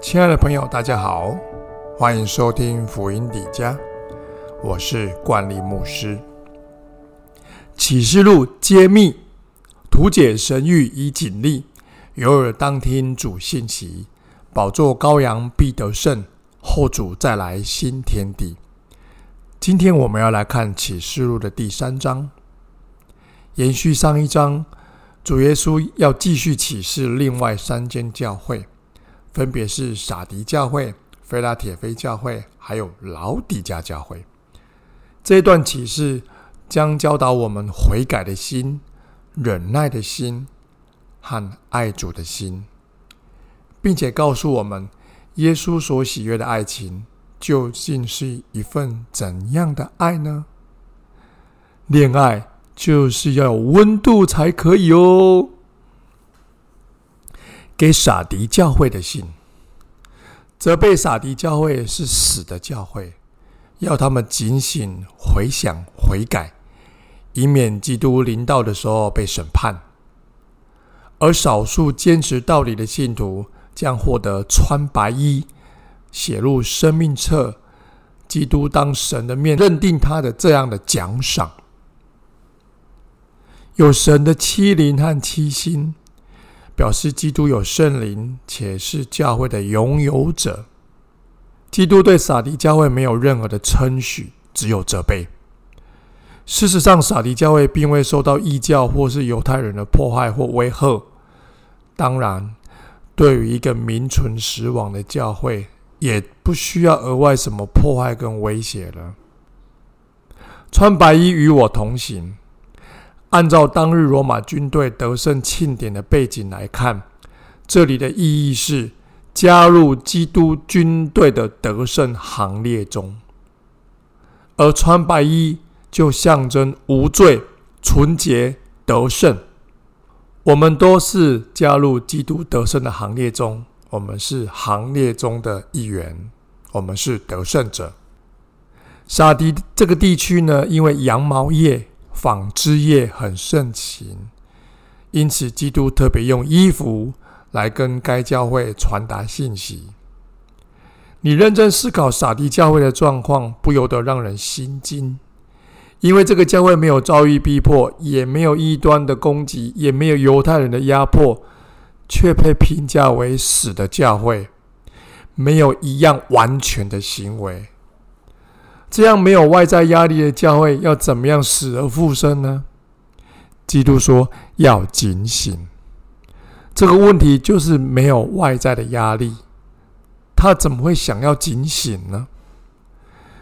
亲爱的朋友，大家好，欢迎收听福音底家，我是冠利牧师。启示录揭秘，图解神谕以警力，有耳当听主信息。宝座羔羊必得胜，后主再来新天地。今天我们要来看启示录的第三章，延续上一章，主耶稣要继续启示另外三间教会。分别是撒迪教会、菲拉铁菲教会，还有老底加教会。这段启示将教导我们悔改的心、忍耐的心和爱主的心，并且告诉我们，耶稣所喜悦的爱情究竟是一份怎样的爱呢？恋爱就是要有温度才可以哦。给撒迪教会的信，责备撒迪教会是死的教会，要他们警醒、回想、悔改，以免基督临到的时候被审判。而少数坚持道理的信徒将获得穿白衣、写入生命册、基督当神的面认定他的这样的奖赏，有神的欺凌和欺心。表示基督有圣灵，且是教会的拥有者。基督对撒迪教会没有任何的称许，只有责备。事实上，撒迪教会并未受到异教或是犹太人的迫害或威吓。当然，对于一个名存实亡的教会，也不需要额外什么破坏跟威胁了。穿白衣与我同行。按照当日罗马军队得胜庆典的背景来看，这里的意义是加入基督军队的得胜行列中，而穿白衣就象征无罪、纯洁、得胜。我们都是加入基督得胜的行列中，我们是行列中的一员，我们是得胜者。沙迪这个地区呢，因为羊毛业。纺织业很盛行，因此基督特别用衣服来跟该教会传达信息。你认真思考撒迪教会的状况，不由得让人心惊，因为这个教会没有遭遇逼迫，也没有异端的攻击，也没有犹太人的压迫，却被评价为死的教会，没有一样完全的行为。这样没有外在压力的教会要怎么样死而复生呢？基督说要警醒。这个问题就是没有外在的压力，他怎么会想要警醒呢？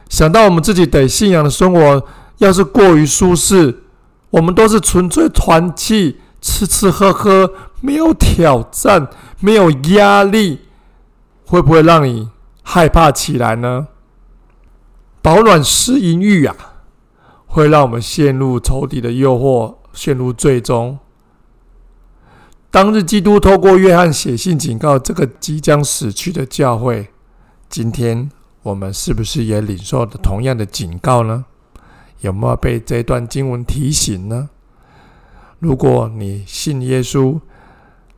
想到我们自己得信仰的生活要是过于舒适，我们都是纯粹团气，吃吃喝喝，没有挑战，没有压力，会不会让你害怕起来呢？保暖失淫欲啊，会让我们陷入仇敌的诱惑，陷入最终。当日基督透过约翰写信警告这个即将死去的教会，今天我们是不是也领受了同样的警告呢？有没有被这段经文提醒呢？如果你信耶稣，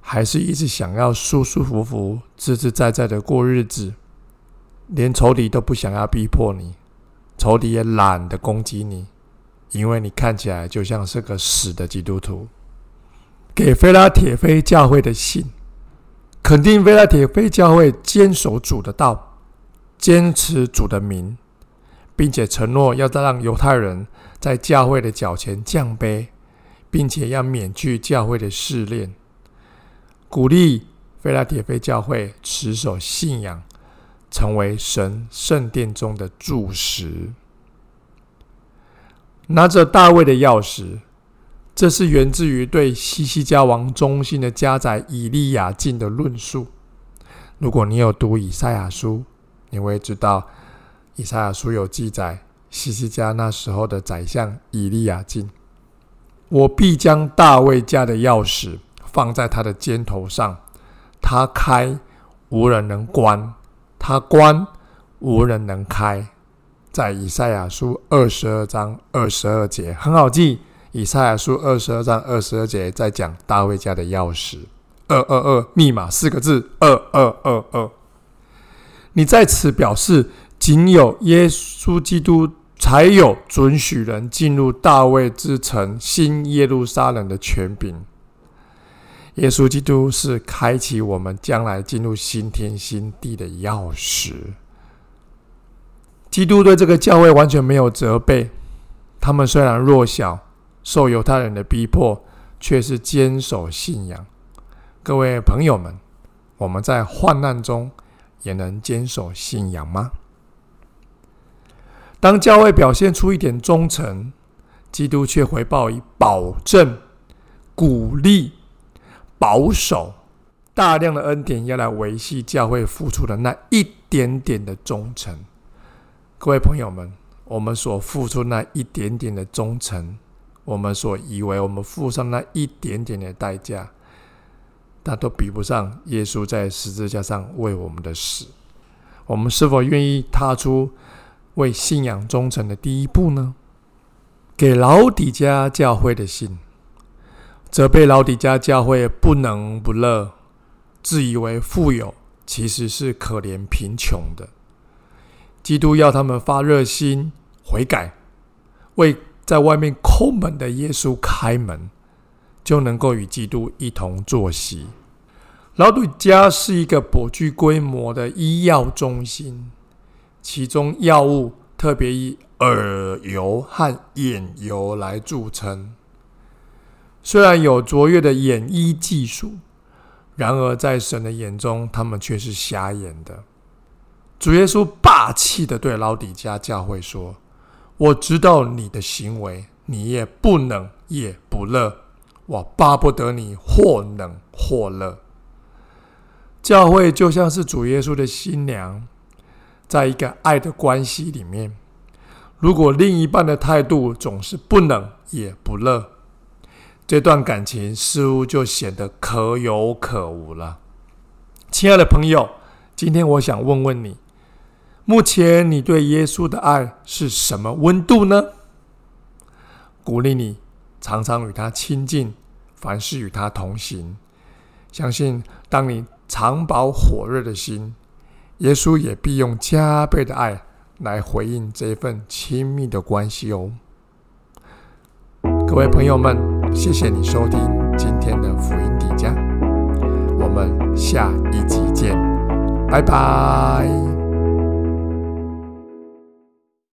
还是一直想要舒舒服服、自自在在的过日子，连仇敌都不想要逼迫你。仇敌也懒得攻击你，因为你看起来就像是个死的基督徒。给菲拉铁菲教会的信，肯定菲拉铁菲教会坚守主的道，坚持主的名，并且承诺要再让犹太人在教会的脚前降卑，并且要免去教会的试炼，鼓励菲拉铁菲教会持守信仰。成为神圣殿中的柱石，拿着大卫的钥匙，这是源自于对西西家王中心的家宅以利亚敬的论述。如果你有读以赛亚书，你会知道以赛亚书有记载西西家那时候的宰相以利亚敬。我必将大卫家的钥匙放在他的肩头上，他开，无人能关。他关无人能开，在以赛亚书二十二章二十二节很好记。以赛亚书二十二章二十二节在讲大卫家的钥匙，二二二密码四个字，二二二二。你在此表示，仅有耶稣基督才有准许人进入大卫之城新耶路撒冷的权柄。耶稣基督是开启我们将来进入新天新地的钥匙。基督对这个教会完全没有责备，他们虽然弱小，受犹太人的逼迫，却是坚守信仰。各位朋友们，我们在患难中也能坚守信仰吗？当教会表现出一点忠诚，基督却回报以保证、鼓励、保守大量的恩典，要来维系教会付出的那一点点的忠诚。各位朋友们，我们所付出那一点点的忠诚，我们所以为我们付上那一点点的代价。那都比不上耶稣在十字架上为我们的死。我们是否愿意踏出为信仰忠诚的第一步呢？给老底家教会的信，责备老底家教会不能不乐，自以为富有，其实是可怜贫穷的。基督要他们发热心悔改，为在外面抠门的耶稣开门。就能够与基督一同坐席。老底家是一个颇具规模的医药中心，其中药物特别以耳油和眼油来著称。虽然有卓越的演医技术，然而在神的眼中，他们却是瞎眼的。主耶稣霸气的对老底家教会说：“我知道你的行为，你也不能也不乐。”我巴不得你或冷或热。教会就像是主耶稣的新娘，在一个爱的关系里面，如果另一半的态度总是不冷也不热，这段感情似乎就显得可有可无了。亲爱的朋友，今天我想问问你：目前你对耶稣的爱是什么温度呢？鼓励你。常常与他亲近，凡事与他同行。相信当你常保火热的心，耶稣也必用加倍的爱来回应这份亲密的关系哦。各位朋友们，谢谢你收听今天的福音底家，我们下一集见，拜拜。